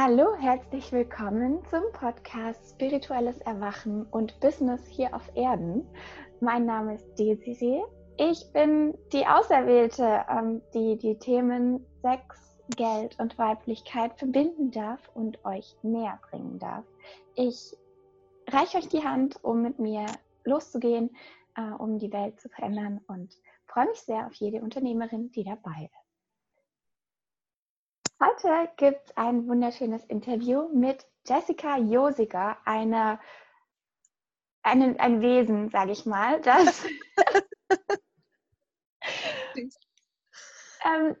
Hallo, herzlich willkommen zum Podcast Spirituelles Erwachen und Business hier auf Erden. Mein Name ist Desiree. Ich bin die Auserwählte, ähm, die die Themen Sex, Geld und Weiblichkeit verbinden darf und euch näher bringen darf. Ich reiche euch die Hand, um mit mir loszugehen, äh, um die Welt zu verändern und freue mich sehr auf jede Unternehmerin, die dabei ist. Heute gibt es ein wunderschönes Interview mit Jessica Josiger, eine, eine, ein Wesen, sage ich mal, das, ähm,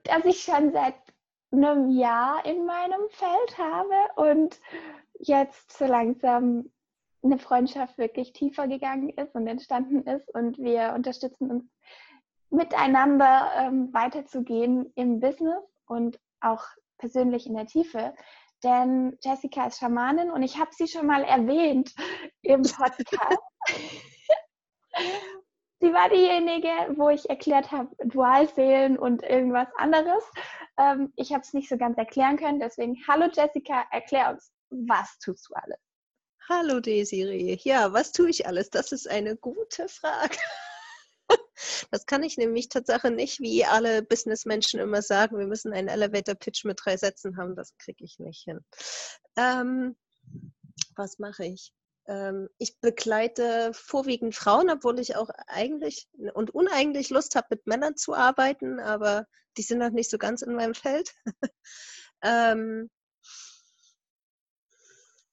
das ich schon seit einem Jahr in meinem Feld habe und jetzt so langsam eine Freundschaft wirklich tiefer gegangen ist und entstanden ist und wir unterstützen uns miteinander ähm, weiterzugehen im Business und auch persönlich in der Tiefe. Denn Jessica ist Schamanin und ich habe sie schon mal erwähnt im Podcast. sie war diejenige, wo ich erklärt habe, Dualseelen und irgendwas anderes. Ähm, ich habe es nicht so ganz erklären können. Deswegen, hallo Jessica, erklär uns, was tust du alles? Hallo Desiree. Ja, was tue ich alles? Das ist eine gute Frage. Das kann ich nämlich tatsächlich nicht, wie alle Businessmenschen immer sagen, wir müssen einen Elevator-Pitch mit drei Sätzen haben. Das kriege ich nicht hin. Ähm, was mache ich? Ähm, ich begleite vorwiegend Frauen, obwohl ich auch eigentlich und uneigentlich Lust habe, mit Männern zu arbeiten, aber die sind noch nicht so ganz in meinem Feld. ähm,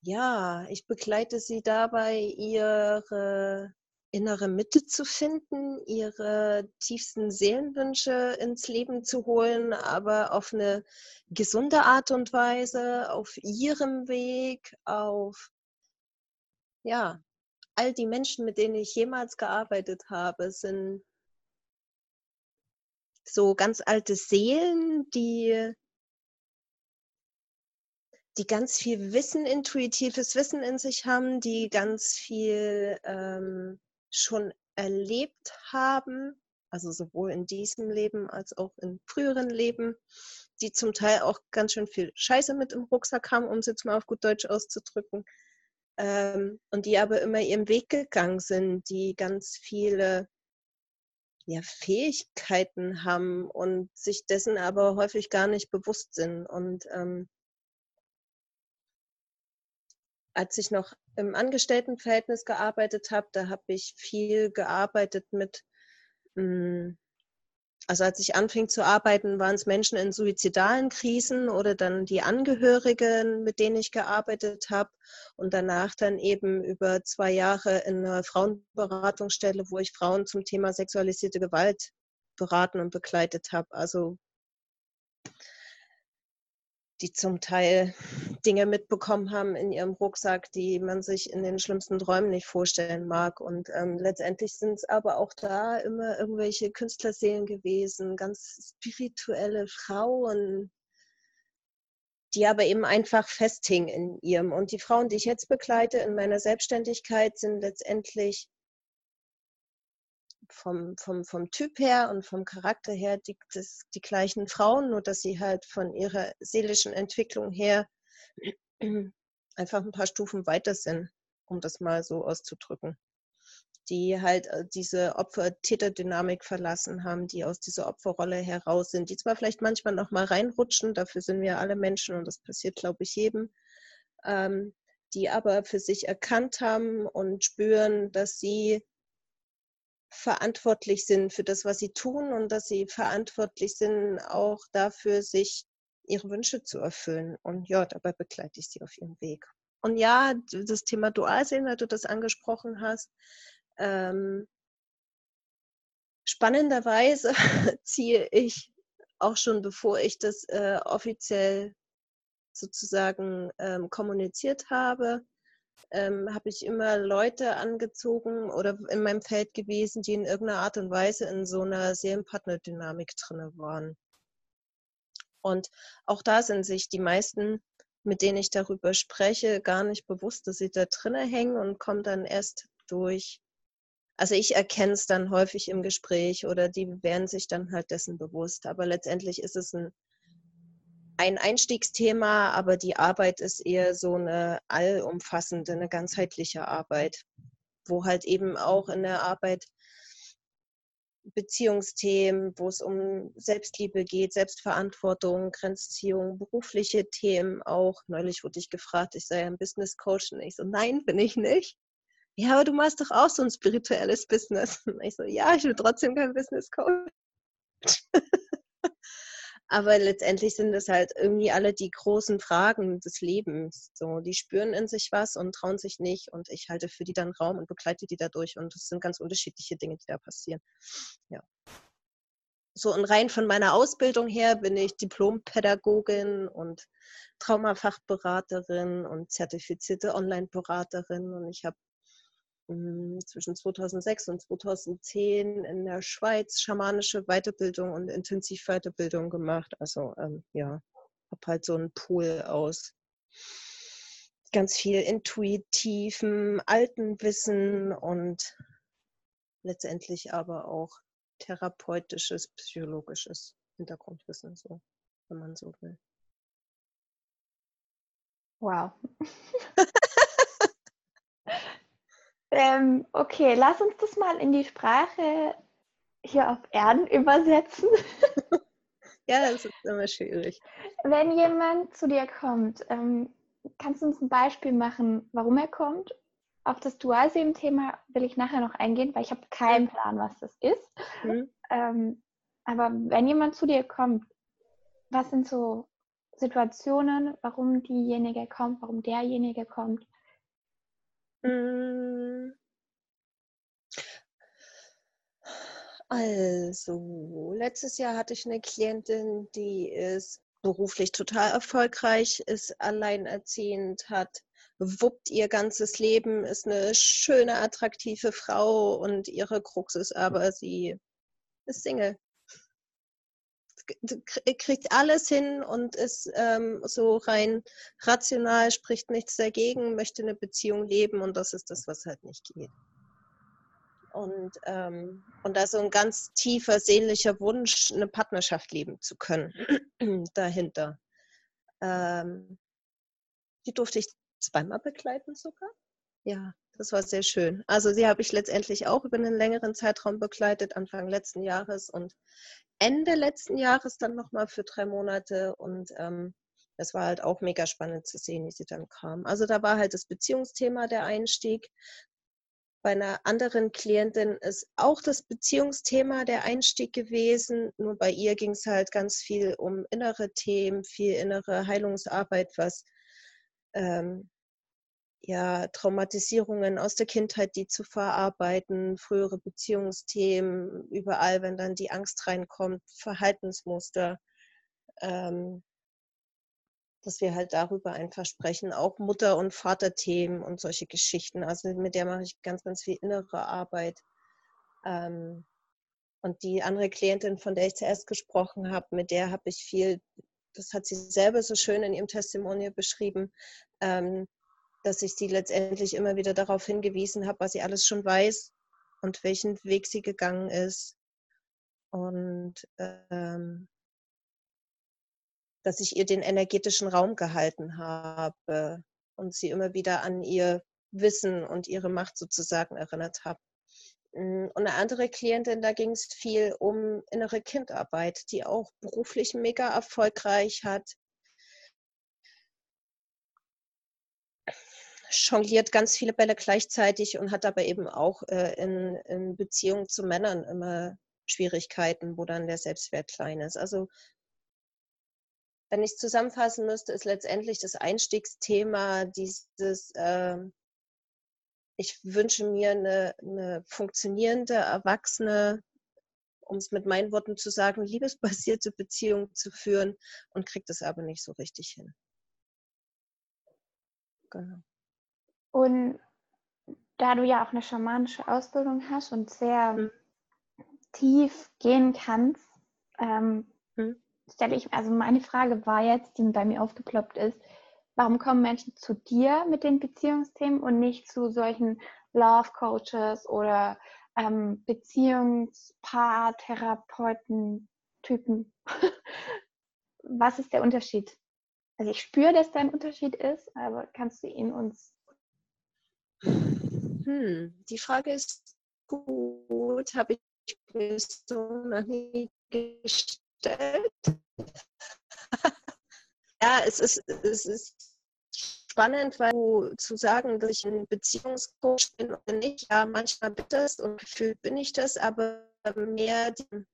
ja, ich begleite sie dabei, ihre innere Mitte zu finden, ihre tiefsten Seelenwünsche ins Leben zu holen, aber auf eine gesunde Art und Weise, auf ihrem Weg, auf ja, all die Menschen, mit denen ich jemals gearbeitet habe, sind so ganz alte Seelen, die die ganz viel Wissen, intuitives Wissen in sich haben, die ganz viel ähm, schon erlebt haben, also sowohl in diesem Leben als auch in früheren Leben, die zum Teil auch ganz schön viel Scheiße mit im Rucksack haben, um es jetzt mal auf gut Deutsch auszudrücken, ähm, und die aber immer ihren Weg gegangen sind, die ganz viele ja, Fähigkeiten haben und sich dessen aber häufig gar nicht bewusst sind. Und ähm, als ich noch im Angestelltenverhältnis gearbeitet habe, da habe ich viel gearbeitet mit, hm, also als ich anfing zu arbeiten, waren es Menschen in suizidalen Krisen oder dann die Angehörigen, mit denen ich gearbeitet habe und danach dann eben über zwei Jahre in einer Frauenberatungsstelle, wo ich Frauen zum Thema sexualisierte Gewalt beraten und begleitet habe. Also die zum Teil Dinge mitbekommen haben in ihrem Rucksack, die man sich in den schlimmsten Träumen nicht vorstellen mag. Und ähm, letztendlich sind es aber auch da immer irgendwelche Künstlerseelen gewesen, ganz spirituelle Frauen, die aber eben einfach festhingen in ihrem. Und die Frauen, die ich jetzt begleite in meiner Selbstständigkeit, sind letztendlich vom, vom, vom Typ her und vom Charakter her die, das, die gleichen Frauen, nur dass sie halt von ihrer seelischen Entwicklung her einfach ein paar Stufen weiter sind, um das mal so auszudrücken. Die halt äh, diese Opfer-Täter-Dynamik verlassen haben, die aus dieser Opferrolle heraus sind, die zwar vielleicht manchmal noch mal reinrutschen, dafür sind wir alle Menschen und das passiert, glaube ich, jedem, ähm, die aber für sich erkannt haben und spüren, dass sie verantwortlich sind für das, was sie tun und dass sie verantwortlich sind auch dafür, sich ihre Wünsche zu erfüllen. Und ja, dabei begleite ich sie auf ihrem Weg. Und ja, das Thema Dualsehen, weil du das angesprochen hast, ähm, spannenderweise ziehe ich auch schon, bevor ich das äh, offiziell sozusagen ähm, kommuniziert habe, ähm, habe ich immer Leute angezogen oder in meinem Feld gewesen, die in irgendeiner Art und Weise in so einer Seelenpartnerdynamik drin waren. Und auch da sind sich die meisten, mit denen ich darüber spreche, gar nicht bewusst, dass sie da drinnen hängen und kommen dann erst durch. Also ich erkenne es dann häufig im Gespräch oder die werden sich dann halt dessen bewusst. Aber letztendlich ist es ein ein Einstiegsthema, aber die Arbeit ist eher so eine allumfassende, eine ganzheitliche Arbeit, wo halt eben auch in der Arbeit Beziehungsthemen, wo es um Selbstliebe geht, Selbstverantwortung, Grenzziehung, berufliche Themen auch. Neulich wurde ich gefragt, ich sei ein Business Coach und ich so, nein, bin ich nicht. Ja, aber du machst doch auch so ein spirituelles Business. Und ich so, ja, ich bin trotzdem kein Business Coach. Aber letztendlich sind es halt irgendwie alle die großen Fragen des Lebens. So, die spüren in sich was und trauen sich nicht. Und ich halte für die dann Raum und begleite die dadurch. Und es sind ganz unterschiedliche Dinge, die da passieren. Ja. So, und rein von meiner Ausbildung her bin ich Diplompädagogin und Traumafachberaterin und zertifizierte Online-Beraterin. Und ich habe zwischen 2006 und 2010 in der Schweiz schamanische Weiterbildung und Intensivweiterbildung gemacht. Also ähm, ja, habe halt so einen Pool aus ganz viel intuitivem, alten Wissen und letztendlich aber auch therapeutisches, psychologisches Hintergrundwissen, so, wenn man so will. Wow. Ähm, okay, lass uns das mal in die Sprache hier auf Erden übersetzen. ja, das ist immer schwierig. Wenn jemand zu dir kommt, ähm, kannst du uns ein Beispiel machen, warum er kommt? Auf das Dualseelen-Thema will ich nachher noch eingehen, weil ich habe keinen Plan, was das ist. Mhm. Ähm, aber wenn jemand zu dir kommt, was sind so Situationen, warum diejenige kommt, warum derjenige kommt? Hm. Also, letztes Jahr hatte ich eine Klientin, die ist beruflich total erfolgreich, ist alleinerziehend, hat wuppt ihr ganzes Leben, ist eine schöne, attraktive Frau und ihre Krux ist aber, sie ist Single kriegt alles hin und ist ähm, so rein rational, spricht nichts dagegen, möchte eine Beziehung leben und das ist das, was halt nicht geht. Und, ähm, und da so ein ganz tiefer sehnlicher Wunsch, eine Partnerschaft leben zu können dahinter. Ähm, die durfte ich zweimal begleiten sogar. Ja, das war sehr schön. Also sie habe ich letztendlich auch über einen längeren Zeitraum begleitet, Anfang letzten Jahres und Ende letzten Jahres dann nochmal für drei Monate und ähm, das war halt auch mega spannend zu sehen, wie sie dann kam. Also da war halt das Beziehungsthema der Einstieg. Bei einer anderen Klientin ist auch das Beziehungsthema der Einstieg gewesen. Nur bei ihr ging es halt ganz viel um innere Themen, viel innere Heilungsarbeit, was ähm, ja, Traumatisierungen aus der Kindheit, die zu verarbeiten, frühere Beziehungsthemen, überall, wenn dann die Angst reinkommt, Verhaltensmuster, ähm, dass wir halt darüber einfach sprechen, auch Mutter- und Vaterthemen und solche Geschichten. Also mit der mache ich ganz, ganz viel innere Arbeit. Ähm, und die andere Klientin, von der ich zuerst gesprochen habe, mit der habe ich viel, das hat sie selber so schön in ihrem Testimonial beschrieben, ähm, dass ich sie letztendlich immer wieder darauf hingewiesen habe, was sie alles schon weiß und welchen Weg sie gegangen ist. Und ähm, dass ich ihr den energetischen Raum gehalten habe und sie immer wieder an ihr Wissen und ihre Macht sozusagen erinnert habe. Hm, und eine andere Klientin, da ging es viel um innere Kindarbeit, die auch beruflich mega erfolgreich hat, jongliert ganz viele Bälle gleichzeitig und hat aber eben auch äh, in, in Beziehung zu Männern immer Schwierigkeiten, wo dann der Selbstwert klein ist. Also wenn ich zusammenfassen müsste, ist letztendlich das Einstiegsthema dieses, äh, ich wünsche mir eine, eine funktionierende, erwachsene, um es mit meinen Worten zu sagen, liebesbasierte Beziehung zu führen und kriegt es aber nicht so richtig hin. Genau. Und da du ja auch eine schamanische Ausbildung hast und sehr mhm. tief gehen kannst, ähm, mhm. stelle ich, also meine Frage war jetzt, die bei mir aufgeploppt ist, warum kommen Menschen zu dir mit den Beziehungsthemen und nicht zu solchen Love Coaches oder ähm, Beziehungspaartherapeuten Typen? was ist der Unterschied? Also ich spüre, dass da ein Unterschied ist, aber kannst du ihn uns. Hm, die Frage ist gut, habe ich mir so noch nie gestellt. ja, es ist, es ist spannend, weil du zu sagen, dass ich ein Beziehungscoach bin oder nicht, ja, manchmal bin ich das und gefühlt bin ich das, aber mehr, die,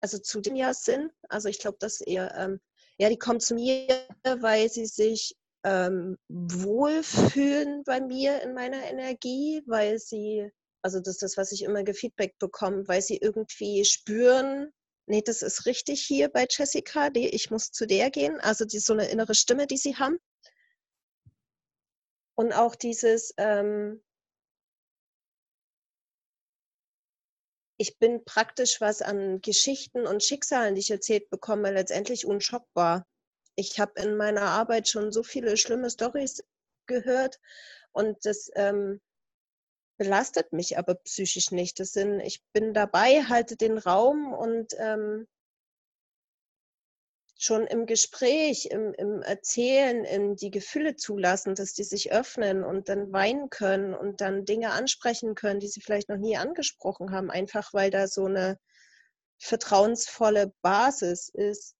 also zu dem ja Sinn. Also ich glaube, dass eher, ähm, ja, die kommen zu mir, weil sie sich ähm, wohlfühlen bei mir in meiner Energie, weil sie, also das ist das, was ich immer gefeedback bekomme, weil sie irgendwie spüren, nee, das ist richtig hier bei Jessica, die, ich muss zu der gehen. Also die, so eine innere Stimme, die sie haben. Und auch dieses, ähm, ich bin praktisch, was an Geschichten und Schicksalen, die ich erzählt bekomme, letztendlich unschockbar. Ich habe in meiner Arbeit schon so viele schlimme Stories gehört und das ähm, belastet mich aber psychisch nicht. Das sind, ich bin dabei, halte den Raum und ähm, schon im Gespräch, im, im Erzählen, in die Gefühle zulassen, dass die sich öffnen und dann weinen können und dann Dinge ansprechen können, die sie vielleicht noch nie angesprochen haben, einfach weil da so eine vertrauensvolle Basis ist,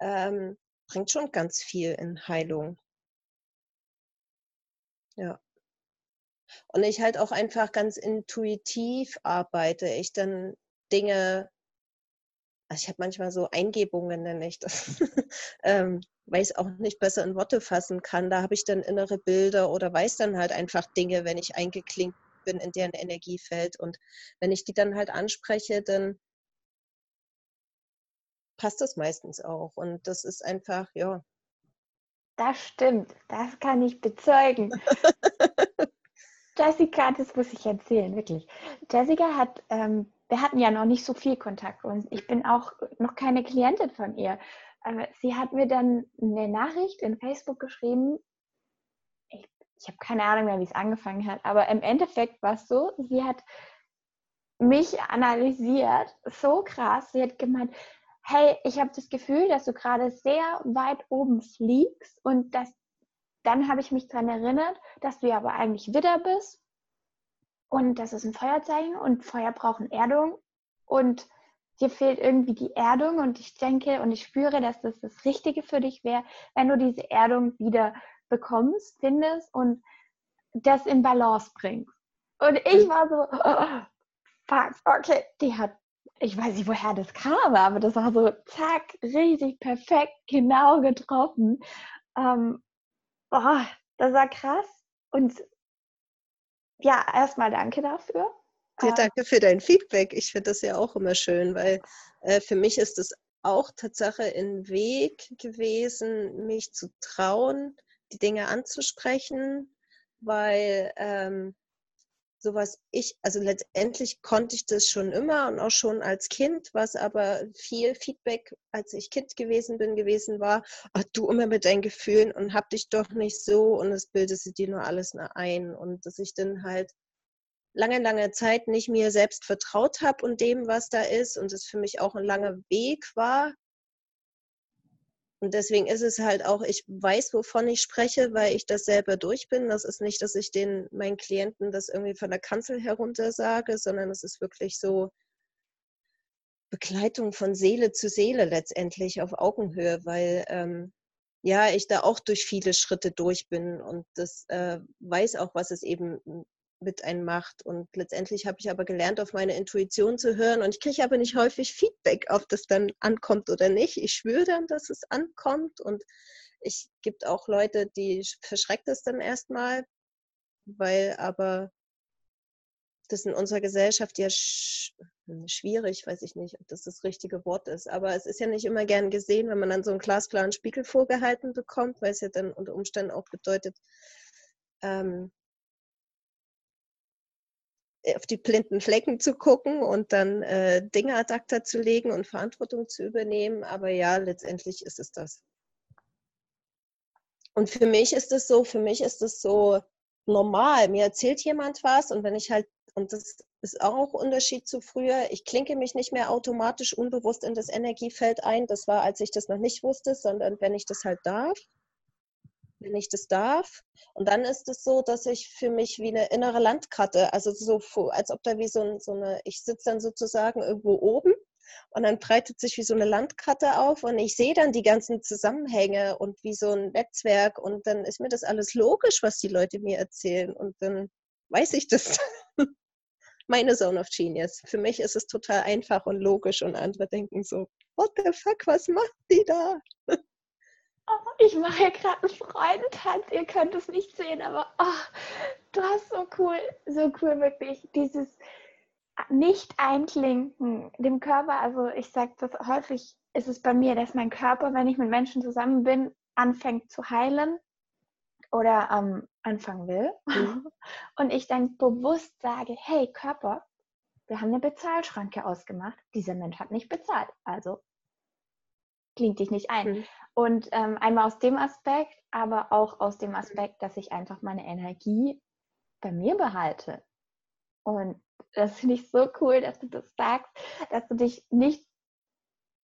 ähm, bringt schon ganz viel in Heilung. Ja. Und ich halt auch einfach ganz intuitiv arbeite. Ich dann Dinge also ich habe manchmal so Eingebungen, nenne ich das, ähm, weil ich es auch nicht besser in Worte fassen kann. Da habe ich dann innere Bilder oder weiß dann halt einfach Dinge, wenn ich eingeklinkt bin in deren Energiefeld. Und wenn ich die dann halt anspreche, dann passt das meistens auch. Und das ist einfach, ja. Das stimmt, das kann ich bezeugen. Jessica, das muss ich erzählen, wirklich. Jessica hat ähm, wir hatten ja noch nicht so viel Kontakt und ich bin auch noch keine Klientin von ihr. Sie hat mir dann eine Nachricht in Facebook geschrieben. Ich, ich habe keine Ahnung mehr, wie es angefangen hat, aber im Endeffekt war es so, sie hat mich analysiert, so krass. Sie hat gemeint, hey, ich habe das Gefühl, dass du gerade sehr weit oben fliegst und dass, dann habe ich mich daran erinnert, dass du ja aber eigentlich Widder bist und das ist ein Feuerzeichen und Feuer brauchen Erdung. Und dir fehlt irgendwie die Erdung. Und ich denke und ich spüre, dass das das Richtige für dich wäre, wenn du diese Erdung wieder bekommst, findest und das in Balance bringst. Und ich war so, oh, fuck, okay, die hat, ich weiß nicht, woher das kam, aber das war so, zack, riesig, perfekt, genau getroffen. Ähm, oh, das war krass. Und ja, erstmal danke dafür. Ja, ähm danke für dein Feedback. Ich finde das ja auch immer schön, weil äh, für mich ist es auch Tatsache ein Weg gewesen, mich zu trauen, die Dinge anzusprechen, weil ähm, so was ich, also letztendlich konnte ich das schon immer und auch schon als Kind, was aber viel Feedback, als ich Kind gewesen bin, gewesen war, ach, du immer mit deinen Gefühlen und hab dich doch nicht so und es bildest dir nur alles ein. Und dass ich dann halt lange, lange Zeit nicht mir selbst vertraut habe und dem, was da ist und es für mich auch ein langer Weg war, und deswegen ist es halt auch, ich weiß, wovon ich spreche, weil ich das selber durch bin. Das ist nicht, dass ich den meinen Klienten das irgendwie von der Kanzel herunter sage, sondern es ist wirklich so Begleitung von Seele zu Seele letztendlich auf Augenhöhe, weil ähm, ja, ich da auch durch viele Schritte durch bin und das äh, weiß auch, was es eben mit einem macht. Und letztendlich habe ich aber gelernt, auf meine Intuition zu hören. Und ich kriege aber nicht häufig Feedback, ob das dann ankommt oder nicht. Ich schwöre dann, dass es ankommt. Und es gibt auch Leute, die verschreckt es dann erstmal, weil aber das in unserer Gesellschaft ja sch schwierig, weiß ich nicht, ob das das richtige Wort ist, aber es ist ja nicht immer gern gesehen, wenn man dann so einen glasklaren Spiegel vorgehalten bekommt, weil es ja dann unter Umständen auch bedeutet, ähm, auf die blinden Flecken zu gucken und dann äh, Dinge ad acta zu legen und Verantwortung zu übernehmen. Aber ja, letztendlich ist es das. Und für mich ist es so, für mich ist es so normal. Mir erzählt jemand was und wenn ich halt, und das ist auch Unterschied zu früher. Ich klinke mich nicht mehr automatisch unbewusst in das Energiefeld ein. Das war, als ich das noch nicht wusste, sondern wenn ich das halt darf. Wenn ich das darf. Und dann ist es so, dass ich für mich wie eine innere Landkarte, also so, als ob da wie so, so eine, ich sitze dann sozusagen irgendwo oben und dann breitet sich wie so eine Landkarte auf und ich sehe dann die ganzen Zusammenhänge und wie so ein Netzwerk und dann ist mir das alles logisch, was die Leute mir erzählen und dann weiß ich das. Meine Zone of Genius. Für mich ist es total einfach und logisch und andere denken so, what the fuck, was macht die da? Oh, ich mache hier gerade einen Freudentanz. Ihr könnt es nicht sehen, aber oh, du hast so cool, so cool wirklich dieses nicht einklinken dem Körper. Also ich sage das häufig, ist es bei mir, dass mein Körper, wenn ich mit Menschen zusammen bin, anfängt zu heilen oder ähm, anfangen will. Mhm. Und ich dann bewusst sage, hey Körper, wir haben eine Bezahlschranke ausgemacht. Dieser Mensch hat nicht bezahlt. Also klingt dich nicht ein. Mhm. Und ähm, einmal aus dem Aspekt, aber auch aus dem Aspekt, dass ich einfach meine Energie bei mir behalte. Und das finde ich so cool, dass du das sagst, dass du dich nicht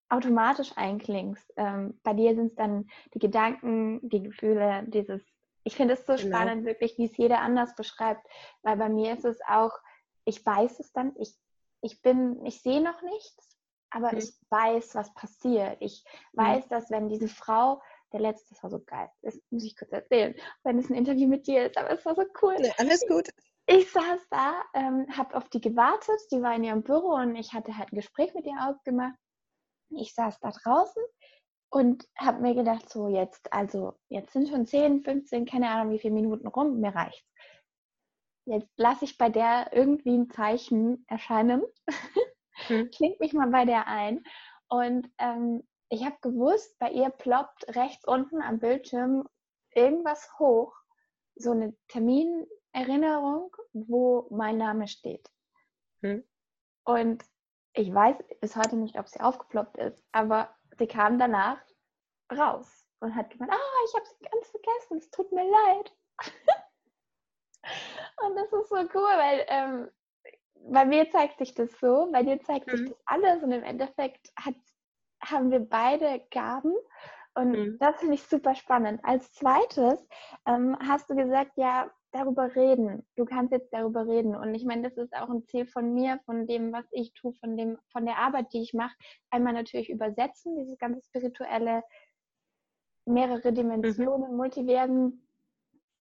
automatisch einklingst. Ähm, bei dir sind es dann die Gedanken, die Gefühle, dieses ich finde es so genau. spannend, wirklich, wie es jeder anders beschreibt. Weil bei mir ist es auch, ich weiß es dann, ich, ich bin, ich sehe noch nichts, aber mhm. ich weiß, was passiert. Ich mhm. weiß, dass wenn diese Frau, der letzte, das war so geil, das muss ich kurz erzählen, wenn es ein Interview mit dir ist, aber es war so cool. Nee, alles gut. Ich saß da, ähm, habe auf die gewartet, die war in ihrem Büro und ich hatte halt ein Gespräch mit ihr ausgemacht. Ich saß da draußen und habe mir gedacht, so jetzt, also jetzt sind schon 10, 15, keine Ahnung wie viele Minuten rum, mir reicht's. Jetzt lasse ich bei der irgendwie ein Zeichen erscheinen, hm. klingt mich mal bei der ein. Und ähm, ich habe gewusst, bei ihr ploppt rechts unten am Bildschirm irgendwas hoch, so eine Terminerinnerung, wo mein Name steht. Hm. Und ich weiß bis heute nicht, ob sie aufgeploppt ist, aber sie kam danach raus und hat gemeint, ah, ich habe sie ganz vergessen, es tut mir leid. und das ist so cool, weil ähm, bei mir zeigt sich das so, bei dir zeigt mhm. sich das alles und im Endeffekt hat, haben wir beide Gaben und mhm. das finde ich super spannend. Als zweites ähm, hast du gesagt, ja, darüber reden. Du kannst jetzt darüber reden. Und ich meine, das ist auch ein Ziel von mir, von dem, was ich tue, von dem, von der Arbeit, die ich mache. Einmal natürlich übersetzen, dieses ganze spirituelle, mehrere mhm. Dimensionen, mhm. Multiversen,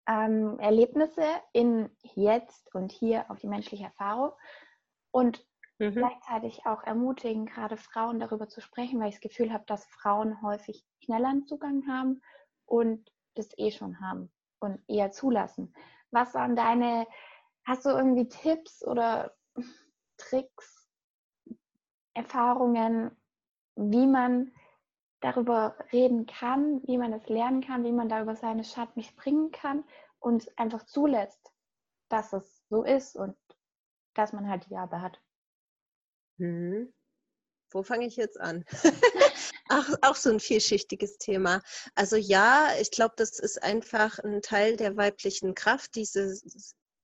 ähm, Erlebnisse in jetzt und hier auf die menschliche Erfahrung. Und mhm. gleichzeitig auch ermutigen, gerade Frauen darüber zu sprechen, weil ich das Gefühl habe, dass Frauen häufig schneller einen Zugang haben und das eh schon haben und eher zulassen. Was waren deine, hast du irgendwie Tipps oder Tricks, Erfahrungen, wie man darüber reden kann, wie man es lernen kann, wie man darüber seine Schatten springen kann und einfach zulässt, dass es so ist und dass man halt die Gabe hat. Mhm. Wo fange ich jetzt an? Ach, auch so ein vielschichtiges Thema. Also ja, ich glaube, das ist einfach ein Teil der weiblichen Kraft, diese,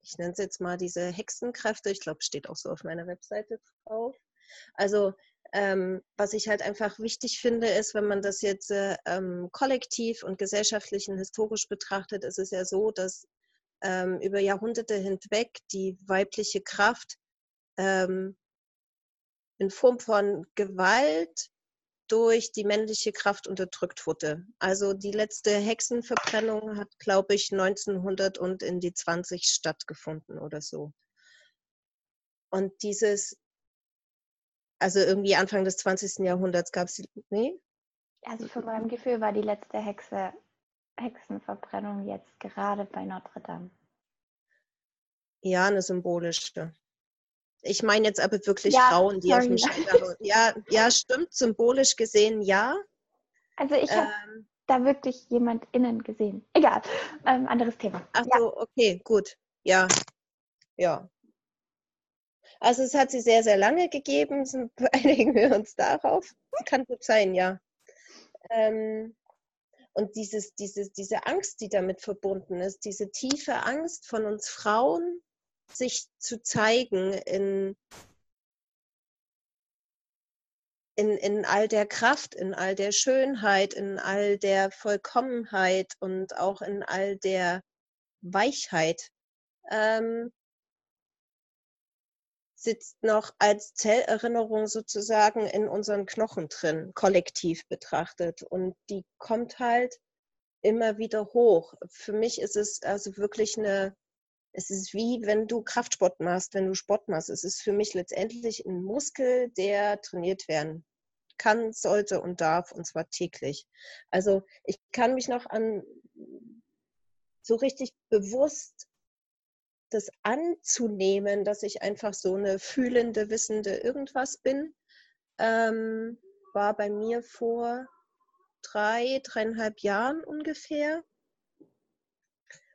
ich nenne es jetzt mal diese Hexenkräfte. Ich glaube, steht auch so auf meiner Webseite drauf. Also ähm, was ich halt einfach wichtig finde, ist, wenn man das jetzt äh, ähm, kollektiv und gesellschaftlich und historisch betrachtet, ist es ja so, dass ähm, über Jahrhunderte hinweg die weibliche Kraft ähm, in Form von Gewalt durch die männliche Kraft unterdrückt wurde. Also die letzte Hexenverbrennung hat, glaube ich, 1900 und in die 20 stattgefunden oder so. Und dieses, also irgendwie Anfang des 20. Jahrhunderts gab es, nee? Also von meinem Gefühl war die letzte Hexe, Hexenverbrennung jetzt gerade bei Notre Dame. Ja, eine symbolische. Ich meine jetzt aber wirklich ja, Frauen, die sorry. auf dem Scheiterhaufen. Ja, ja, stimmt, symbolisch gesehen ja. Also ich habe ähm, da wirklich jemand innen gesehen. Egal, ähm, anderes Thema. Ach so, ja. okay, gut. Ja, ja. Also es hat sie sehr, sehr lange gegeben. Einigen wir uns darauf. Kann gut sein, ja. Ähm, und dieses, dieses, diese Angst, die damit verbunden ist, diese tiefe Angst von uns Frauen, sich zu zeigen in, in, in all der Kraft, in all der Schönheit, in all der Vollkommenheit und auch in all der Weichheit. Ähm, sitzt noch als Zellerinnerung sozusagen in unseren Knochen drin, kollektiv betrachtet. Und die kommt halt immer wieder hoch. Für mich ist es also wirklich eine, es ist wie wenn du Kraftsport machst, wenn du Sport machst. Es ist für mich letztendlich ein Muskel, der trainiert werden kann, sollte und darf, und zwar täglich. Also ich kann mich noch an so richtig bewusst das anzunehmen, dass ich einfach so eine fühlende, wissende irgendwas bin, ähm, war bei mir vor drei, dreieinhalb Jahren ungefähr.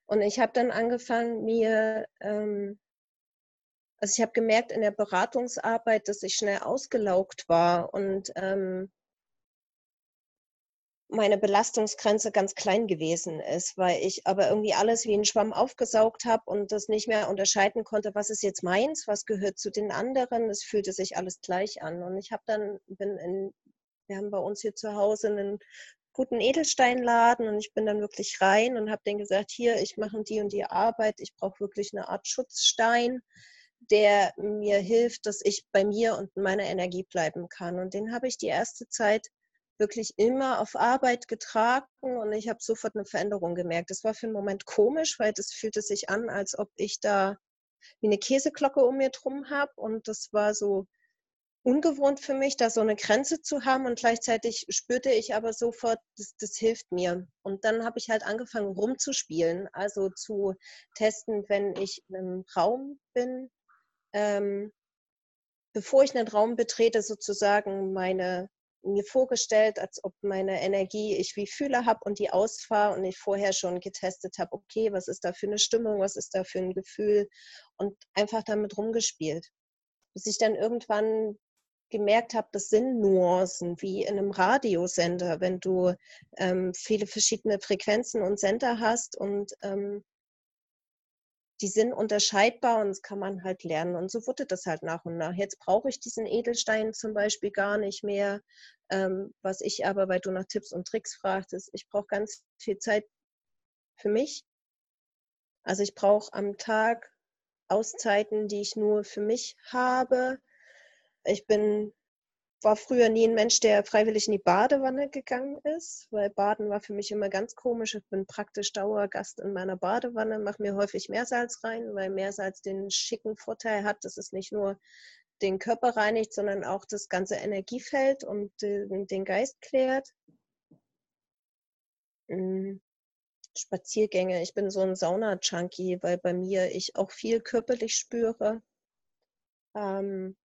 Und ich habe dann angefangen, mir, ähm, also ich habe gemerkt in der Beratungsarbeit, dass ich schnell ausgelaugt war und ähm, meine Belastungsgrenze ganz klein gewesen ist, weil ich aber irgendwie alles wie ein Schwamm aufgesaugt habe und das nicht mehr unterscheiden konnte, was ist jetzt meins, was gehört zu den anderen. Es fühlte sich alles gleich an. Und ich habe dann, bin in, wir haben bei uns hier zu Hause einen guten Edelsteinladen und ich bin dann wirklich rein und habe denen gesagt, hier, ich mache die und die Arbeit, ich brauche wirklich eine Art Schutzstein, der mir hilft, dass ich bei mir und meiner Energie bleiben kann. Und den habe ich die erste Zeit wirklich immer auf Arbeit getragen und ich habe sofort eine Veränderung gemerkt. Das war für einen Moment komisch, weil das fühlte sich an, als ob ich da wie eine Käseglocke um mir drum habe und das war so ungewohnt für mich, da so eine Grenze zu haben und gleichzeitig spürte ich aber sofort, das, das hilft mir. Und dann habe ich halt angefangen rumzuspielen, also zu testen, wenn ich in einem Raum bin, ähm, bevor ich einen Raum betrete, sozusagen meine mir vorgestellt, als ob meine Energie ich wie Fühler habe und die ausfahre und ich vorher schon getestet habe, okay, was ist da für eine Stimmung, was ist da für ein Gefühl und einfach damit rumgespielt. Bis ich dann irgendwann gemerkt habe, das sind Nuancen wie in einem Radiosender, wenn du ähm, viele verschiedene Frequenzen und Sender hast und ähm, die sind unterscheidbar und das kann man halt lernen. Und so wurde das halt nach und nach. Jetzt brauche ich diesen Edelstein zum Beispiel gar nicht mehr. Ähm, was ich aber, weil du nach Tipps und Tricks fragtest, ich brauche ganz viel Zeit für mich. Also ich brauche am Tag Auszeiten, die ich nur für mich habe. Ich bin war früher nie ein Mensch, der freiwillig in die Badewanne gegangen ist, weil Baden war für mich immer ganz komisch. Ich bin praktisch Dauergast in meiner Badewanne, mache mir häufig Meersalz rein, weil Meersalz den schicken Vorteil hat, dass es nicht nur den Körper reinigt, sondern auch das ganze Energiefeld und den Geist klärt. Hm, Spaziergänge. Ich bin so ein Sauna-Junkie, weil bei mir ich auch viel körperlich spüre. Ähm,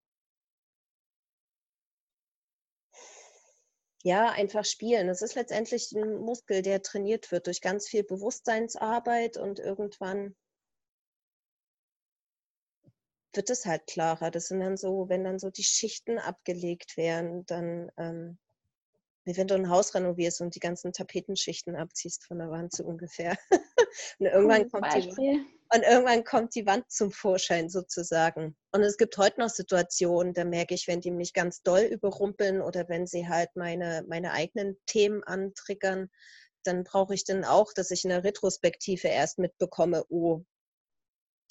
ja, einfach spielen. Es ist letztendlich ein Muskel, der trainiert wird durch ganz viel Bewusstseinsarbeit und irgendwann wird es halt klarer. Das sind dann so, wenn dann so die Schichten abgelegt werden, dann ähm, wie wenn du ein Haus renovierst und die ganzen Tapetenschichten abziehst von der Wand so ungefähr. und, irgendwann kommt die, und irgendwann kommt die Wand zum Vorschein sozusagen. Und es gibt heute noch Situationen, da merke ich, wenn die mich ganz doll überrumpeln oder wenn sie halt meine, meine eigenen Themen antriggern, dann brauche ich dann auch, dass ich in der Retrospektive erst mitbekomme, oh,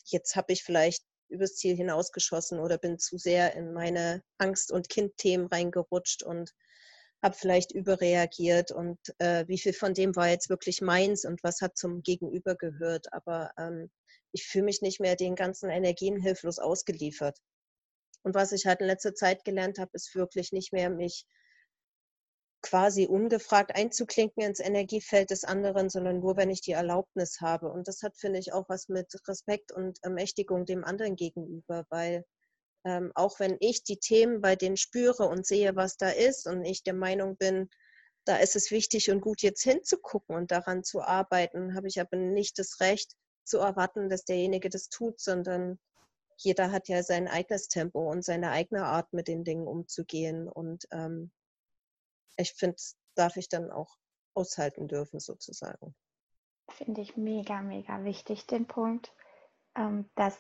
jetzt habe ich vielleicht übers Ziel hinausgeschossen oder bin zu sehr in meine Angst- und Kindthemen reingerutscht und habe vielleicht überreagiert und äh, wie viel von dem war jetzt wirklich meins und was hat zum Gegenüber gehört. Aber ähm, ich fühle mich nicht mehr den ganzen Energien hilflos ausgeliefert. Und was ich halt in letzter Zeit gelernt habe, ist wirklich nicht mehr mich quasi ungefragt einzuklinken ins Energiefeld des anderen, sondern nur, wenn ich die Erlaubnis habe. Und das hat, finde ich, auch was mit Respekt und Ermächtigung dem anderen gegenüber, weil ähm, auch wenn ich die Themen bei denen spüre und sehe, was da ist und ich der Meinung bin, da ist es wichtig und gut, jetzt hinzugucken und daran zu arbeiten, habe ich aber nicht das Recht zu erwarten, dass derjenige das tut, sondern jeder hat ja sein eigenes Tempo und seine eigene Art, mit den Dingen umzugehen. Und ähm, ich finde, darf ich dann auch aushalten dürfen, sozusagen. Finde ich mega, mega wichtig, den Punkt, ähm, dass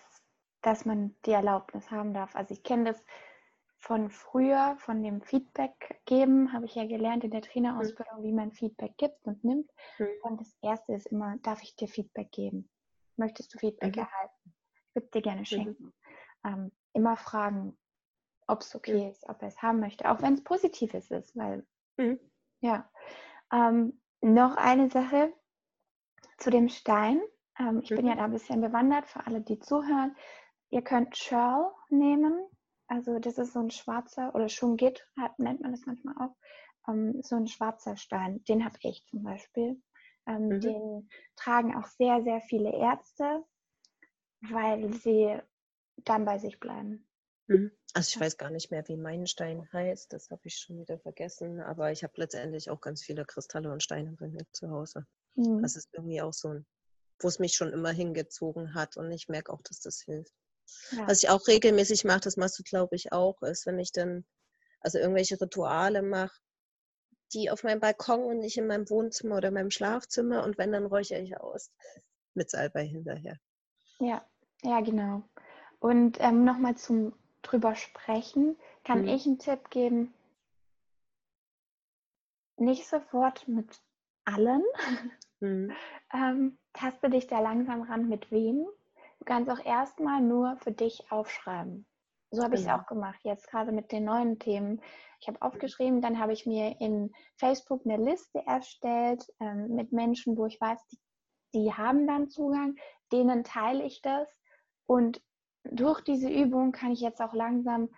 dass man die Erlaubnis haben darf. Also ich kenne das von früher, von dem Feedback geben, habe ich ja gelernt in der Trainerausbildung, wie man Feedback gibt und nimmt. Mhm. Und das erste ist immer, darf ich dir Feedback geben? Möchtest du Feedback mhm. erhalten? Ich würde dir gerne mhm. schenken. Mhm. Ähm, immer fragen, ob es okay ist, ob er es haben möchte, auch wenn es positives ist, weil mhm. ja. Ähm, noch eine Sache zu dem Stein. Ähm, ich bin ja da ein bisschen bewandert für alle, die zuhören. Ihr könnt Churl nehmen. Also das ist so ein schwarzer oder Shungit nennt man das manchmal auch. Ähm, so ein schwarzer Stein. Den habe ich zum Beispiel. Ähm, mhm. Den tragen auch sehr, sehr viele Ärzte, weil sie dann bei sich bleiben. Mhm. Also ich weiß gar nicht mehr, wie mein Stein heißt. Das habe ich schon wieder vergessen. Aber ich habe letztendlich auch ganz viele Kristalle und Steine bei mir zu Hause. Mhm. Das ist irgendwie auch so ein, wo es mich schon immer hingezogen hat. Und ich merke auch, dass das hilft. Ja. Was ich auch regelmäßig mache, das machst du, glaube ich, auch, ist, wenn ich dann also irgendwelche Rituale mache, die auf meinem Balkon und nicht in meinem Wohnzimmer oder meinem Schlafzimmer. Und wenn, dann räuchere ich aus. Mit Salbei hinterher. Ja, ja, genau. Und ähm, nochmal zum drüber sprechen, kann mhm. ich einen Tipp geben. Nicht sofort mit allen. Mhm. ähm, taste dich da langsam ran, mit wem. Du kannst auch erstmal nur für dich aufschreiben. So habe genau. ich es auch gemacht, jetzt gerade mit den neuen Themen. Ich habe aufgeschrieben, dann habe ich mir in Facebook eine Liste erstellt ähm, mit Menschen, wo ich weiß, die, die haben dann Zugang, denen teile ich das und durch diese Übung kann ich jetzt auch langsam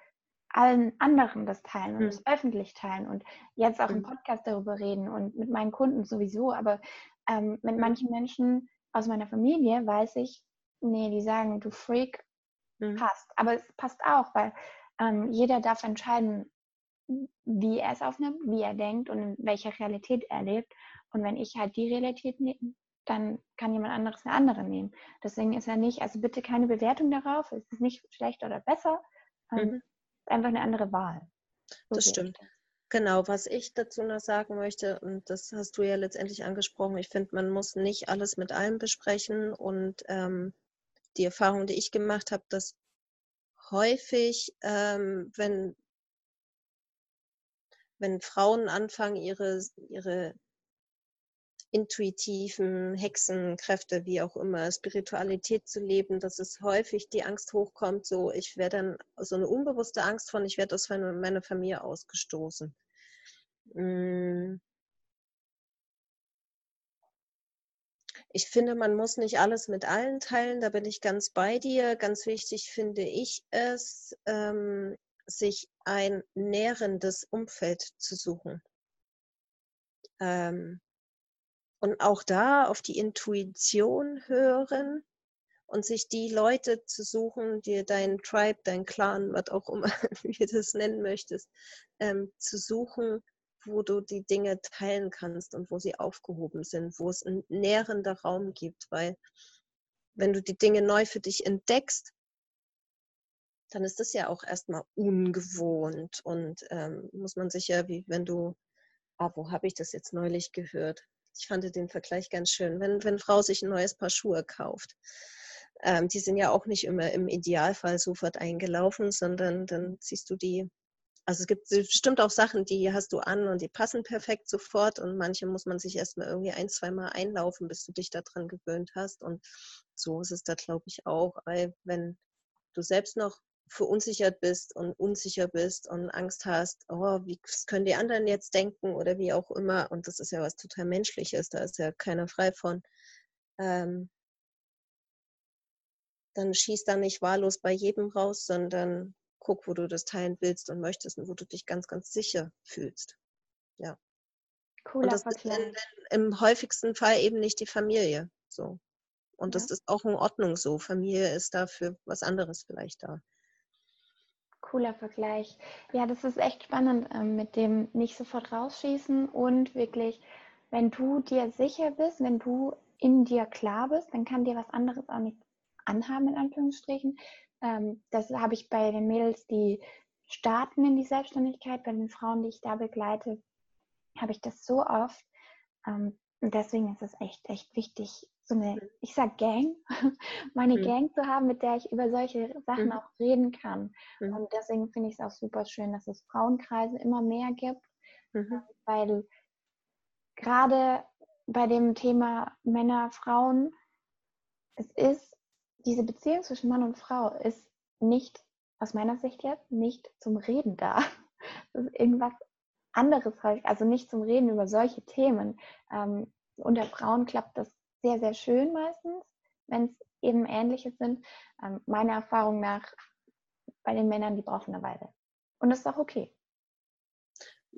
allen anderen das teilen und mhm. das öffentlich teilen und jetzt auch im. Podcast darüber reden und mit meinen Kunden sowieso. Aber ähm, mit manchen Menschen aus meiner Familie weiß ich, nee, die sagen, du Freak, mhm. passt. Aber es passt auch, weil ähm, jeder darf entscheiden, wie er es aufnimmt, wie er denkt und in welcher Realität er lebt. Und wenn ich halt die Realität nehme, dann kann jemand anderes eine andere nehmen. Deswegen ist er nicht, also bitte keine Bewertung darauf, es ist nicht schlecht oder besser, ähm, mhm. ist einfach eine andere Wahl. So das stimmt. Genau, was ich dazu noch sagen möchte, und das hast du ja letztendlich angesprochen, ich finde, man muss nicht alles mit allem besprechen und ähm, die Erfahrung, die ich gemacht habe, dass häufig, ähm, wenn, wenn Frauen anfangen, ihre, ihre intuitiven Hexenkräfte, wie auch immer, Spiritualität zu leben, dass es häufig die Angst hochkommt, so ich werde dann so eine unbewusste Angst von, ich werde aus meiner Familie ausgestoßen. Ich finde, man muss nicht alles mit allen teilen, da bin ich ganz bei dir. Ganz wichtig finde ich es, ähm, sich ein nährendes Umfeld zu suchen. Ähm, und auch da auf die Intuition hören und sich die Leute zu suchen, die dein Tribe, dein Clan, was auch immer, wie du das nennen möchtest, ähm, zu suchen, wo du die Dinge teilen kannst und wo sie aufgehoben sind, wo es einen nährender Raum gibt. Weil wenn du die Dinge neu für dich entdeckst, dann ist das ja auch erstmal ungewohnt und ähm, muss man sich ja, wie wenn du, ah, wo habe ich das jetzt neulich gehört? Ich fand den Vergleich ganz schön. Wenn, wenn Frau sich ein neues Paar Schuhe kauft, ähm, die sind ja auch nicht immer im Idealfall sofort eingelaufen, sondern dann ziehst du die. Also es gibt bestimmt auch Sachen, die hast du an und die passen perfekt sofort und manche muss man sich erstmal irgendwie ein, zwei Mal einlaufen, bis du dich daran gewöhnt hast. Und so ist es da, glaube ich, auch. Weil wenn du selbst noch verunsichert bist und unsicher bist und Angst hast, oh, wie können die anderen jetzt denken oder wie auch immer. Und das ist ja was total Menschliches, da ist ja keiner frei von. Ähm, dann schieß da nicht wahllos bei jedem raus, sondern guck, wo du das teilen willst und möchtest und wo du dich ganz, ganz sicher fühlst. Ja. Cooler und das Vergleich. ist in, in, im häufigsten Fall eben nicht die Familie. So. Und ja. das ist auch in Ordnung so. Familie ist dafür was anderes vielleicht da. Cooler Vergleich. Ja, das ist echt spannend ähm, mit dem nicht sofort rausschießen und wirklich, wenn du dir sicher bist, wenn du in dir klar bist, dann kann dir was anderes auch nicht anhaben, in Anführungsstrichen. Ähm, das habe ich bei den Mädels, die starten in die Selbstständigkeit, bei den Frauen, die ich da begleite, habe ich das so oft. Ähm, Und deswegen ist es echt, echt wichtig, so eine, ich sag Gang, meine mhm. Gang zu haben, mit der ich über solche Sachen mhm. auch reden kann. Mhm. Und deswegen finde ich es auch super schön, dass es Frauenkreise immer mehr gibt, mhm. Ähm, weil gerade bei dem Thema Männer, Frauen, es ist, diese Beziehung zwischen Mann und Frau ist nicht, aus meiner Sicht jetzt, nicht zum Reden da. Das ist irgendwas anderes also nicht zum Reden über solche Themen. Ähm, unter Frauen klappt das sehr, sehr schön meistens, wenn es eben ähnliche sind. Ähm, meiner Erfahrung nach bei den Männern, die brauchen eine Weile. Und das ist auch okay.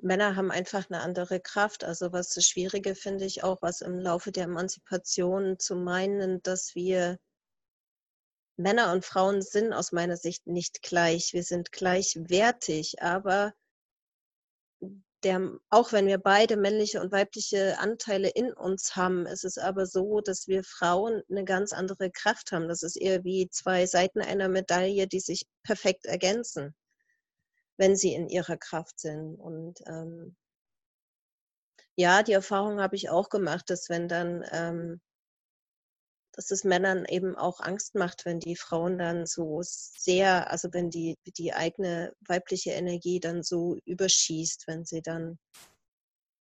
Männer haben einfach eine andere Kraft. Also was das Schwierige finde ich auch, was im Laufe der Emanzipation zu meinen, dass wir Männer und Frauen sind aus meiner Sicht nicht gleich. Wir sind gleichwertig, aber der, auch wenn wir beide männliche und weibliche Anteile in uns haben, ist es aber so, dass wir Frauen eine ganz andere Kraft haben. Das ist eher wie zwei Seiten einer Medaille, die sich perfekt ergänzen, wenn sie in ihrer Kraft sind. Und ähm, ja, die Erfahrung habe ich auch gemacht, dass wenn dann ähm, dass es Männern eben auch Angst macht, wenn die Frauen dann so sehr, also wenn die, die eigene weibliche Energie dann so überschießt, wenn sie dann,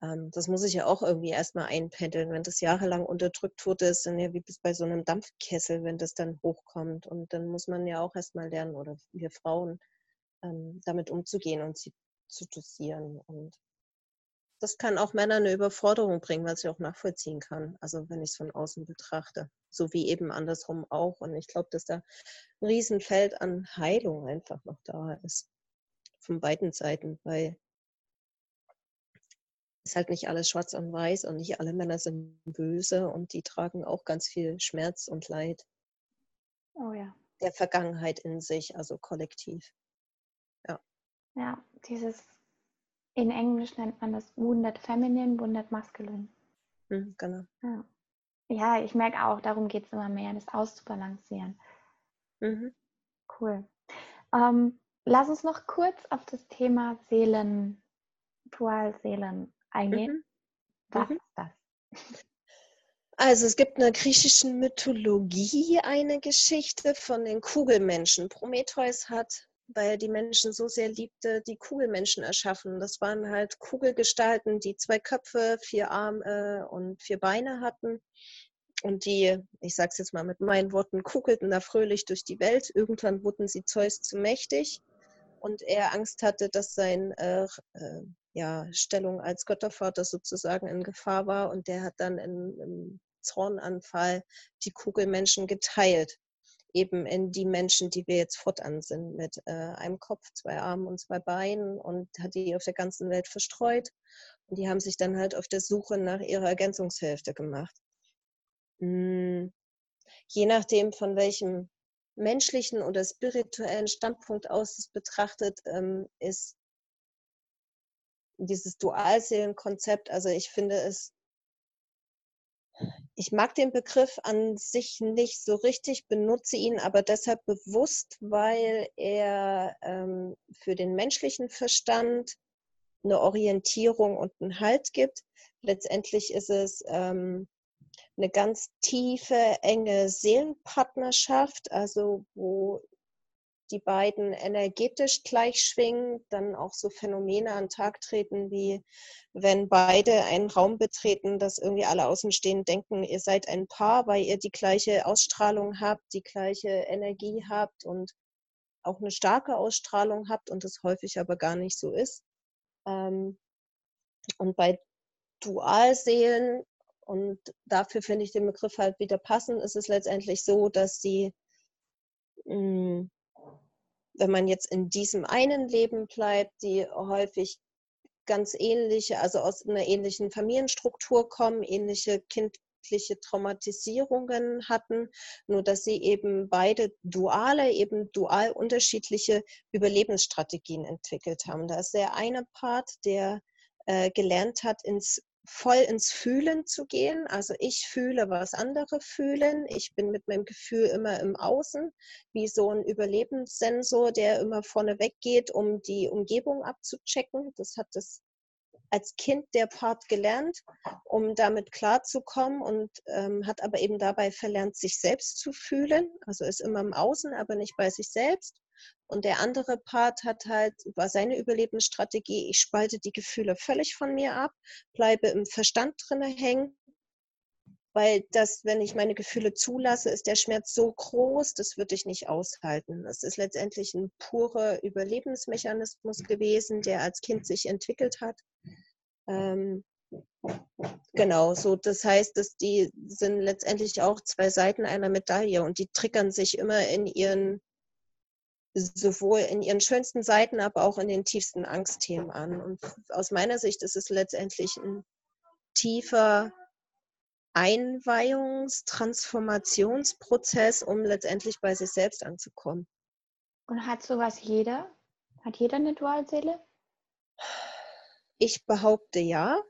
ähm, das muss ich ja auch irgendwie erstmal einpendeln, wenn das jahrelang unterdrückt wurde, ist dann ja wie bei so einem Dampfkessel, wenn das dann hochkommt. Und dann muss man ja auch erstmal lernen, oder wir Frauen, ähm, damit umzugehen und sie zu dosieren. Und das kann auch Männer eine Überforderung bringen, was ich auch nachvollziehen kann. Also wenn ich es von außen betrachte. So wie eben andersrum auch. Und ich glaube, dass da ein Riesenfeld an Heilung einfach noch da ist. Von beiden Seiten, weil es halt nicht alles schwarz und weiß und nicht alle Männer sind böse und die tragen auch ganz viel Schmerz und Leid. Oh ja. Der Vergangenheit in sich, also kollektiv. Ja. Ja, dieses in Englisch nennt man das Wounded Feminine, Wounded Masculine. Mhm, genau. Ja. ja. ich merke auch, darum geht es immer mehr, das auszubalancieren. Mhm. Cool. Ähm, lass uns noch kurz auf das Thema Seelen, Dualseelen eingehen. Mhm. Was mhm. ist das? Also es gibt in der griechischen Mythologie eine Geschichte von den Kugelmenschen. Prometheus hat weil er die Menschen so sehr liebte, die Kugelmenschen erschaffen. Das waren halt Kugelgestalten, die zwei Köpfe, vier Arme und vier Beine hatten. Und die, ich sage es jetzt mal mit meinen Worten, kugelten da fröhlich durch die Welt. Irgendwann wurden sie Zeus zu mächtig und er Angst hatte, dass seine äh, äh, ja, Stellung als Göttervater sozusagen in Gefahr war. Und der hat dann in, im Zornanfall die Kugelmenschen geteilt eben in die Menschen, die wir jetzt fortan sind, mit äh, einem Kopf, zwei Armen und zwei Beinen und hat die auf der ganzen Welt verstreut. Und die haben sich dann halt auf der Suche nach ihrer Ergänzungshälfte gemacht. Hm. Je nachdem, von welchem menschlichen oder spirituellen Standpunkt aus es betrachtet, ähm, ist dieses Dualseelenkonzept, also ich finde es ich mag den Begriff an sich nicht so richtig, benutze ihn aber deshalb bewusst, weil er ähm, für den menschlichen Verstand eine Orientierung und einen Halt gibt. Letztendlich ist es ähm, eine ganz tiefe, enge Seelenpartnerschaft, also wo die beiden energetisch gleich schwingen, dann auch so Phänomene an den Tag treten, wie wenn beide einen Raum betreten, dass irgendwie alle Außenstehenden denken, ihr seid ein Paar, weil ihr die gleiche Ausstrahlung habt, die gleiche Energie habt und auch eine starke Ausstrahlung habt und das häufig aber gar nicht so ist. Ähm, und bei Dualseelen, und dafür finde ich den Begriff halt wieder passend, ist es letztendlich so, dass sie hm, wenn man jetzt in diesem einen Leben bleibt, die häufig ganz ähnliche, also aus einer ähnlichen Familienstruktur kommen, ähnliche kindliche Traumatisierungen hatten, nur dass sie eben beide duale, eben dual unterschiedliche Überlebensstrategien entwickelt haben. Da ist der eine Part, der äh, gelernt hat, ins voll ins Fühlen zu gehen. Also ich fühle, was andere fühlen. Ich bin mit meinem Gefühl immer im Außen, wie so ein Überlebenssensor, der immer vorne weggeht, um die Umgebung abzuchecken. Das hat das als Kind der Part gelernt, um damit klarzukommen und ähm, hat aber eben dabei verlernt, sich selbst zu fühlen. Also ist immer im Außen, aber nicht bei sich selbst. Und der andere Part hat halt, war seine Überlebensstrategie, ich spalte die Gefühle völlig von mir ab, bleibe im Verstand drinne hängen, weil das, wenn ich meine Gefühle zulasse, ist der Schmerz so groß, das würde ich nicht aushalten. Das ist letztendlich ein purer Überlebensmechanismus gewesen, der als Kind sich entwickelt hat. Ähm, genau, so das heißt, dass die sind letztendlich auch zwei Seiten einer Medaille und die triggern sich immer in ihren sowohl in ihren schönsten Seiten, aber auch in den tiefsten Angstthemen an. Und aus meiner Sicht ist es letztendlich ein tiefer Einweihungstransformationsprozess, um letztendlich bei sich selbst anzukommen. Und hat sowas jeder? Hat jeder eine Dualseele? Ich behaupte ja.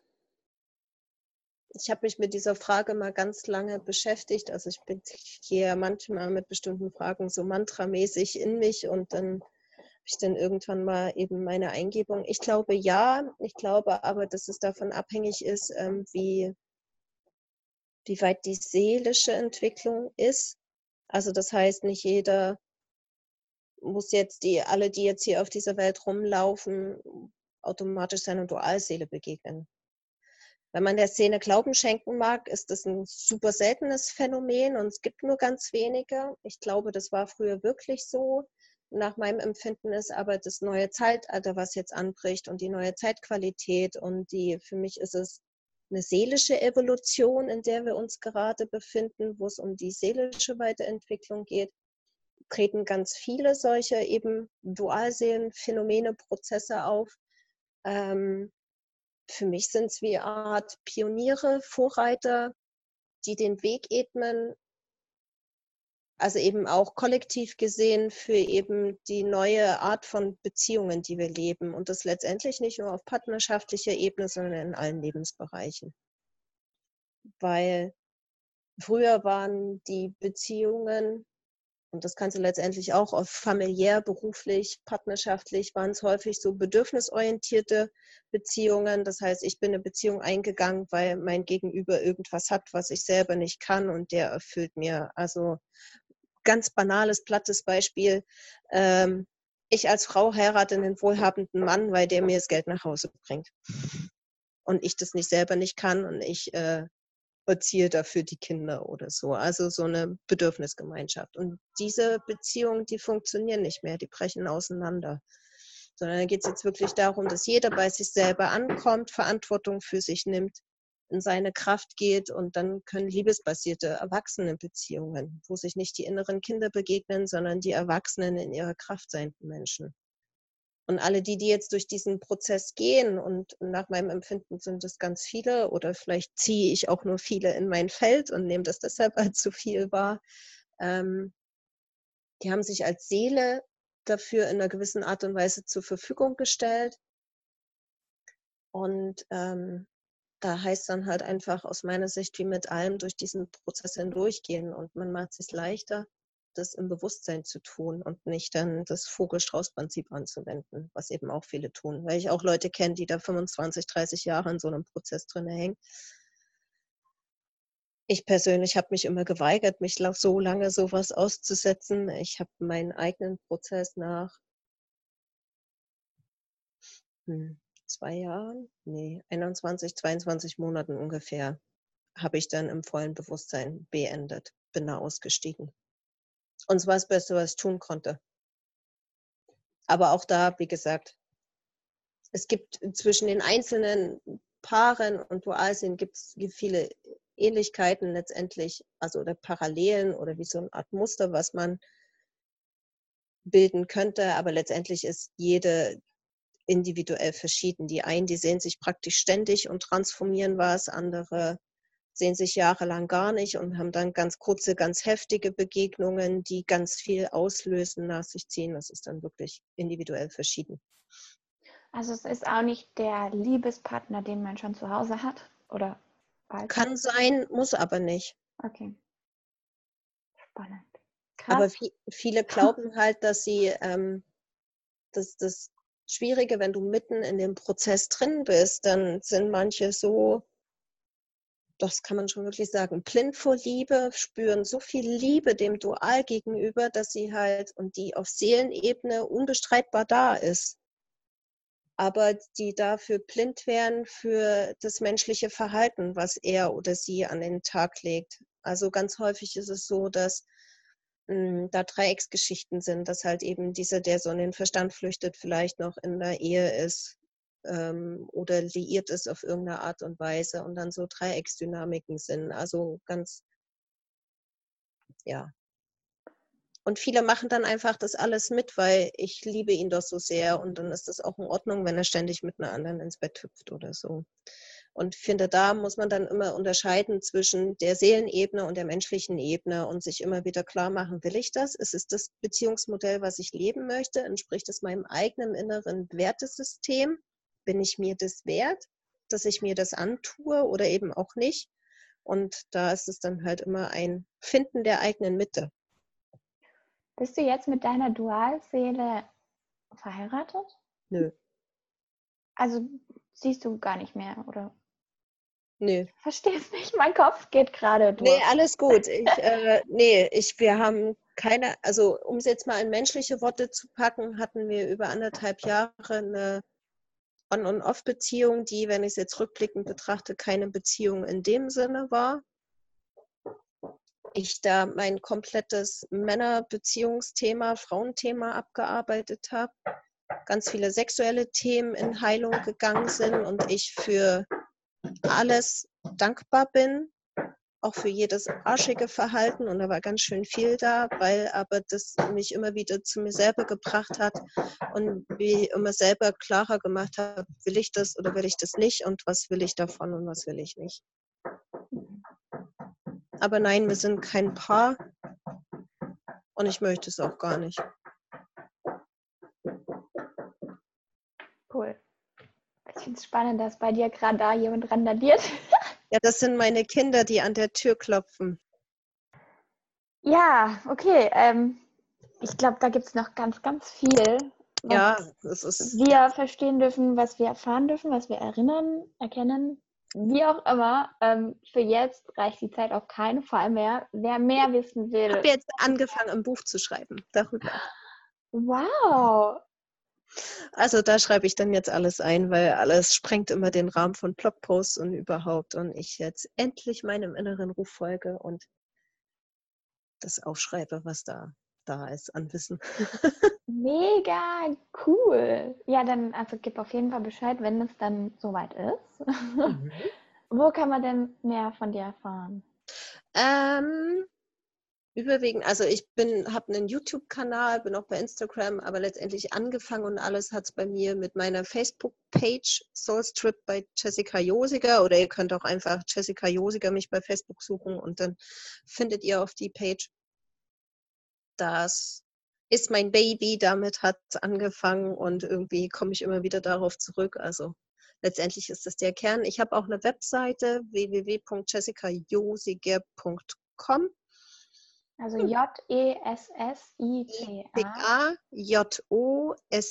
Ich habe mich mit dieser Frage mal ganz lange beschäftigt. Also ich bin hier manchmal mit bestimmten Fragen so mantramäßig in mich und dann habe ich dann irgendwann mal eben meine Eingebung. Ich glaube ja, ich glaube aber, dass es davon abhängig ist, ähm, wie wie weit die seelische Entwicklung ist. Also das heißt, nicht jeder muss jetzt die, alle, die jetzt hier auf dieser Welt rumlaufen, automatisch seiner Dualseele begegnen. Wenn man der Szene Glauben schenken mag, ist das ein super seltenes Phänomen und es gibt nur ganz wenige. Ich glaube, das war früher wirklich so. Nach meinem Empfinden ist aber das neue Zeitalter, was jetzt anbricht und die neue Zeitqualität und die, für mich ist es eine seelische Evolution, in der wir uns gerade befinden, wo es um die seelische Weiterentwicklung geht, treten ganz viele solche eben Dualseelenphänomene, Prozesse auf. Ähm, für mich sind es wie eine Art Pioniere, Vorreiter, die den Weg ebnen, also eben auch kollektiv gesehen für eben die neue Art von Beziehungen, die wir leben. Und das letztendlich nicht nur auf partnerschaftlicher Ebene, sondern in allen Lebensbereichen. Weil früher waren die Beziehungen, und das kannst du letztendlich auch auf familiär, beruflich, partnerschaftlich, waren es häufig so bedürfnisorientierte Beziehungen. Das heißt, ich bin eine Beziehung eingegangen, weil mein Gegenüber irgendwas hat, was ich selber nicht kann und der erfüllt mir. Also ganz banales, plattes Beispiel. Ähm, ich als Frau heirate einen wohlhabenden Mann, weil der mir das Geld nach Hause bringt. Und ich das nicht selber nicht kann und ich äh, erziehe dafür die Kinder oder so. Also so eine Bedürfnisgemeinschaft. Und diese Beziehungen, die funktionieren nicht mehr, die brechen auseinander. Sondern da geht es jetzt wirklich darum, dass jeder bei sich selber ankommt, Verantwortung für sich nimmt in seine Kraft geht und dann können liebesbasierte Erwachsenenbeziehungen, wo sich nicht die inneren Kinder begegnen, sondern die Erwachsenen in ihrer Kraft seienden Menschen. Und alle die, die jetzt durch diesen Prozess gehen, und nach meinem Empfinden sind es ganz viele, oder vielleicht ziehe ich auch nur viele in mein Feld und nehme das deshalb als zu viel wahr, ähm, die haben sich als Seele dafür in einer gewissen Art und Weise zur Verfügung gestellt. Und ähm, da heißt dann halt einfach aus meiner Sicht wie mit allem durch diesen Prozess hindurchgehen und man macht es sich leichter, das im Bewusstsein zu tun und nicht dann das Vogel-Strauß-Prinzip anzuwenden, was eben auch viele tun. Weil ich auch Leute kenne, die da 25, 30 Jahre in so einem Prozess drin hängen. Ich persönlich habe mich immer geweigert, mich so lange sowas auszusetzen. Ich habe meinen eigenen Prozess nach hm, zwei Jahren, nee, 21, 22 Monaten ungefähr, habe ich dann im vollen Bewusstsein beendet, bin da ausgestiegen. Und es war das Beste, was ich tun konnte. Aber auch da, wie gesagt, es gibt zwischen den einzelnen Paaren und Dualsinn gibt es viele Ähnlichkeiten letztendlich, also oder Parallelen oder wie so eine Art Muster, was man bilden könnte. Aber letztendlich ist jede individuell verschieden. Die einen, die sehen sich praktisch ständig und transformieren was, andere sehen sich jahrelang gar nicht und haben dann ganz kurze, ganz heftige Begegnungen, die ganz viel auslösen, nach sich ziehen. Das ist dann wirklich individuell verschieden. Also es ist auch nicht der Liebespartner, den man schon zu Hause hat, oder? Bald? Kann sein, muss aber nicht. Okay. Spannend. Krass. Aber viele glauben halt, dass sie, ähm, dass das Schwierige, wenn du mitten in dem Prozess drin bist, dann sind manche so, das kann man schon wirklich sagen, blind vor Liebe, spüren so viel Liebe dem Dual gegenüber, dass sie halt und die auf Seelenebene unbestreitbar da ist. Aber die dafür blind wären für das menschliche Verhalten, was er oder sie an den Tag legt. Also ganz häufig ist es so, dass hm, da Dreiecksgeschichten sind, dass halt eben dieser, der so in den Verstand flüchtet, vielleicht noch in der Ehe ist ähm, oder liiert ist auf irgendeine Art und Weise und dann so Dreiecksdynamiken sind. Also ganz, ja. Und viele machen dann einfach das alles mit, weil ich liebe ihn doch so sehr und dann ist das auch in Ordnung, wenn er ständig mit einer anderen ins Bett hüpft oder so. Und finde, da muss man dann immer unterscheiden zwischen der Seelenebene und der menschlichen Ebene und sich immer wieder klar machen, will ich das? Ist es das Beziehungsmodell, was ich leben möchte? Entspricht es meinem eigenen inneren Wertesystem? Bin ich mir das wert, dass ich mir das antue oder eben auch nicht? Und da ist es dann halt immer ein Finden der eigenen Mitte. Bist du jetzt mit deiner Dualseele verheiratet? Nö. Also siehst du gar nicht mehr, oder? Nö. Verstehe es nicht, mein Kopf geht gerade durch. Nee, alles gut. Ich, äh, nee, ich, wir haben keine, also um es jetzt mal in menschliche Worte zu packen, hatten wir über anderthalb Jahre eine On-on-Off-Beziehung, die, wenn ich es jetzt rückblickend betrachte, keine Beziehung in dem Sinne war. Ich da mein komplettes Männerbeziehungsthema, Frauenthema abgearbeitet habe, ganz viele sexuelle Themen in Heilung gegangen sind und ich für alles dankbar bin, auch für jedes arschige Verhalten und da war ganz schön viel da, weil aber das mich immer wieder zu mir selber gebracht hat und wie immer selber klarer gemacht hat, will ich das oder will ich das nicht und was will ich davon und was will ich nicht. Aber nein, wir sind kein Paar und ich möchte es auch gar nicht. Cool. Ich finde es spannend, dass bei dir gerade da jemand randaliert. Ja, das sind meine Kinder, die an der Tür klopfen. Ja, okay. Ähm, ich glaube, da gibt es noch ganz, ganz viel. Ja, das ist. Wir verstehen dürfen, was wir erfahren dürfen, was wir erinnern, erkennen. Wie auch immer, ähm, für jetzt reicht die Zeit auch keine, vor allem mehr. Wer mehr wissen will. Ich habe jetzt angefangen, ein Buch zu schreiben darüber. Wow, also da schreibe ich dann jetzt alles ein, weil alles sprengt immer den Rahmen von Blogposts und überhaupt. Und ich jetzt endlich meinem inneren Ruf folge und das aufschreibe, was da da ist an Wissen. Mega cool. Ja, dann also gib auf jeden Fall Bescheid, wenn es dann soweit ist. Mhm. Wo kann man denn mehr von dir erfahren? Ähm, Überwiegend, also ich bin, habe einen YouTube-Kanal, bin auch bei Instagram, aber letztendlich angefangen und alles hat es bei mir mit meiner Facebook-Page Soulstrip bei Jessica Josiger oder ihr könnt auch einfach Jessica Josiger mich bei Facebook suchen und dann findet ihr auf die Page. Das ist mein Baby, damit hat angefangen und irgendwie komme ich immer wieder darauf zurück. Also letztendlich ist das der Kern. Ich habe auch eine Webseite www.jessicajosiger.com also J-E-S-S-I-C-A. J-O-S-I-G-E-R.com.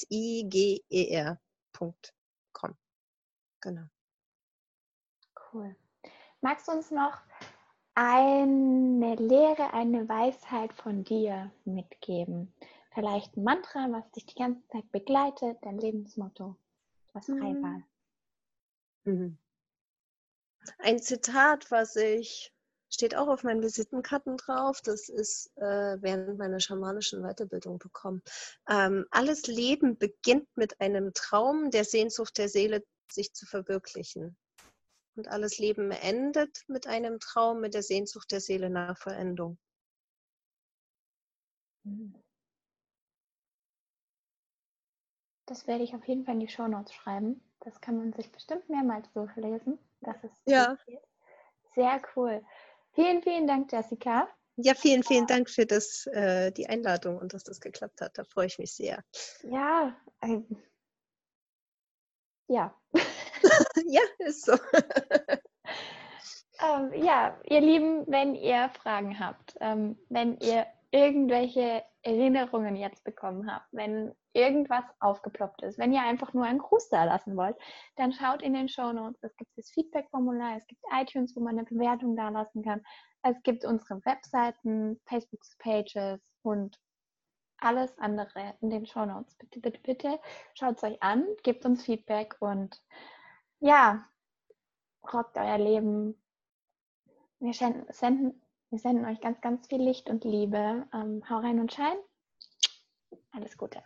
Genau. Cool. Magst du uns noch eine Lehre, eine Weisheit von dir mitgeben? Vielleicht ein Mantra, was dich die ganze Zeit begleitet, dein Lebensmotto, was frei mhm. war. Mhm. Ein Zitat, was ich steht auch auf meinen Visitenkarten drauf. Das ist äh, während meiner schamanischen Weiterbildung bekommen. Ähm, alles Leben beginnt mit einem Traum der Sehnsucht der Seele, sich zu verwirklichen. Und alles Leben endet mit einem Traum, mit der Sehnsucht der Seele nach Veränderung. Das werde ich auf jeden Fall in die Show Notes schreiben. Das kann man sich bestimmt mehrmals durchlesen. Das ist ja. sehr cool. Vielen, vielen Dank, Jessica. Ja, vielen, vielen Dank für das, äh, die Einladung und dass das geklappt hat. Da freue ich mich sehr. Ja, äh, ja. ja, ist so. ähm, ja, ihr Lieben, wenn ihr Fragen habt, ähm, wenn ihr irgendwelche Erinnerungen jetzt bekommen habt, wenn irgendwas aufgeploppt ist, wenn ihr einfach nur einen Gruß da lassen wollt, dann schaut in den Show Notes. Es gibt das Feedback-Formular, es gibt iTunes, wo man eine Bewertung da lassen kann. Es gibt unsere Webseiten, Facebook-Pages und alles andere in den Show Notes. Bitte, bitte, bitte schaut es euch an, gebt uns Feedback und ja, rockt euer Leben. Wir senden, wir senden euch ganz, ganz viel Licht und Liebe. Ähm, hau rein und schein. Alles Gute.